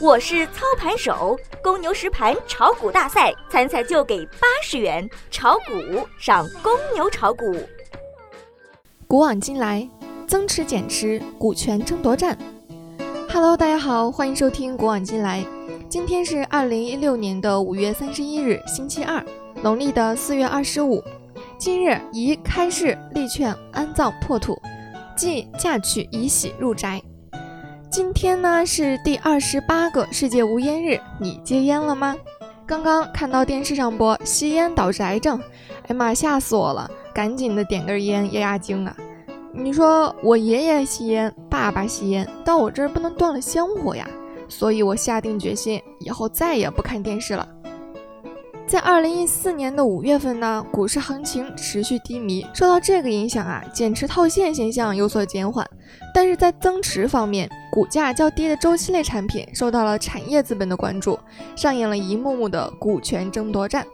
我是操盘手，公牛实盘炒股大赛参赛就给八十元，炒股上公牛炒股。古往今来，增持减持，股权争夺战。Hello，大家好，欢迎收听古往今来。今天是二零一六年的五月三十一日，星期二，农历的四月二十五。今日宜开市立券安葬破土，即嫁娶以喜入宅。今天呢是第二十八个世界无烟日，你戒烟了吗？刚刚看到电视上播吸烟导致癌症，哎妈吓死我了，赶紧的点根烟压压惊啊！你说我爷爷吸烟，爸爸吸烟，到我这儿不能断了香火呀，所以我下定决心，以后再也不看电视了。在二零一四年的五月份呢，股市行情持续低迷，受到这个影响啊，减持套现现象有所减缓。但是在增持方面，股价较低的周期类产品受到了产业资本的关注，上演了一幕幕的股权争夺战。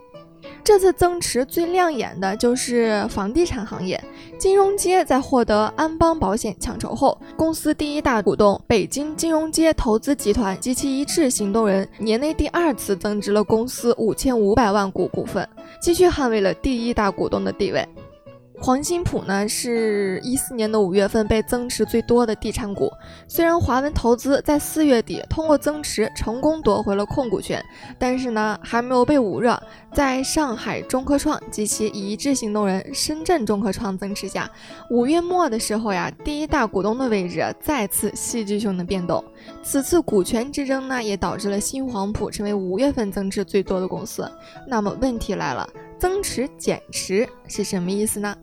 这次增持最亮眼的就是房地产行业，金融街在获得安邦保险抢筹后，公司第一大股东北京金融街投资集团及其一致行动人年内第二次增值了公司五千五百万股股份，继续捍卫了第一大股东的地位。黄新浦呢，是一四年的五月份被增持最多的地产股。虽然华文投资在四月底通过增持成功夺回了控股权，但是呢，还没有被捂热。在上海中科创及其一致行动人深圳中科创增持下，五月末的时候呀，第一大股东的位置再次戏剧性的变动。此次股权之争呢，也导致了新黄埔成为五月份增持最多的公司。那么问题来了。增持减持是什么意思呢？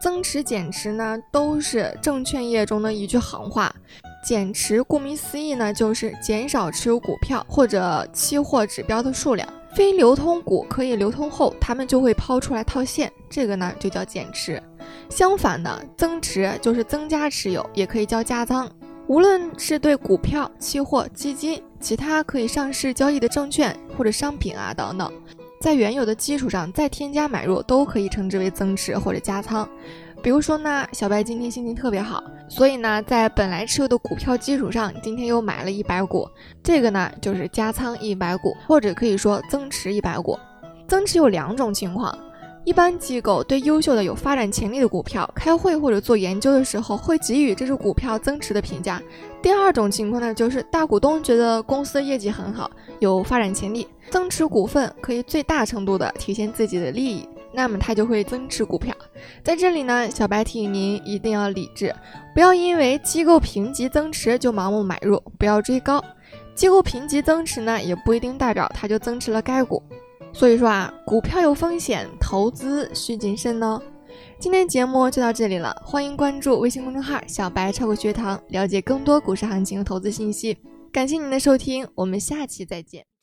增持减持呢，都是证券业中的一句行话。减持顾名思义呢，就是减少持有股票或者期货指标的数量。非流通股可以流通后，他们就会抛出来套现，这个呢就叫减持。相反的，增持就是增加持有，也可以叫加仓。无论是对股票、期货、基金、其他可以上市交易的证券或者商品啊等等。在原有的基础上再添加买入，都可以称之为增持或者加仓。比如说呢，小白今天心情特别好，所以呢，在本来持有的股票基础上，今天又买了一百股，这个呢就是加仓一百股，或者可以说增持一百股。增持有两种情况。一般机构对优秀的有发展潜力的股票开会或者做研究的时候，会给予这只股票增持的评价。第二种情况呢，就是大股东觉得公司业绩很好，有发展潜力，增持股份可以最大程度的体现自己的利益，那么他就会增持股票。在这里呢，小白提醒您一定要理智，不要因为机构评级增持就盲目买入，不要追高。机构评级增持呢，也不一定代表它就增持了该股。所以说啊，股票有风险，投资需谨慎呢。今天节目就到这里了，欢迎关注微信公众号“小白炒股学堂”，了解更多股市行情和投资信息。感谢您的收听，我们下期再见。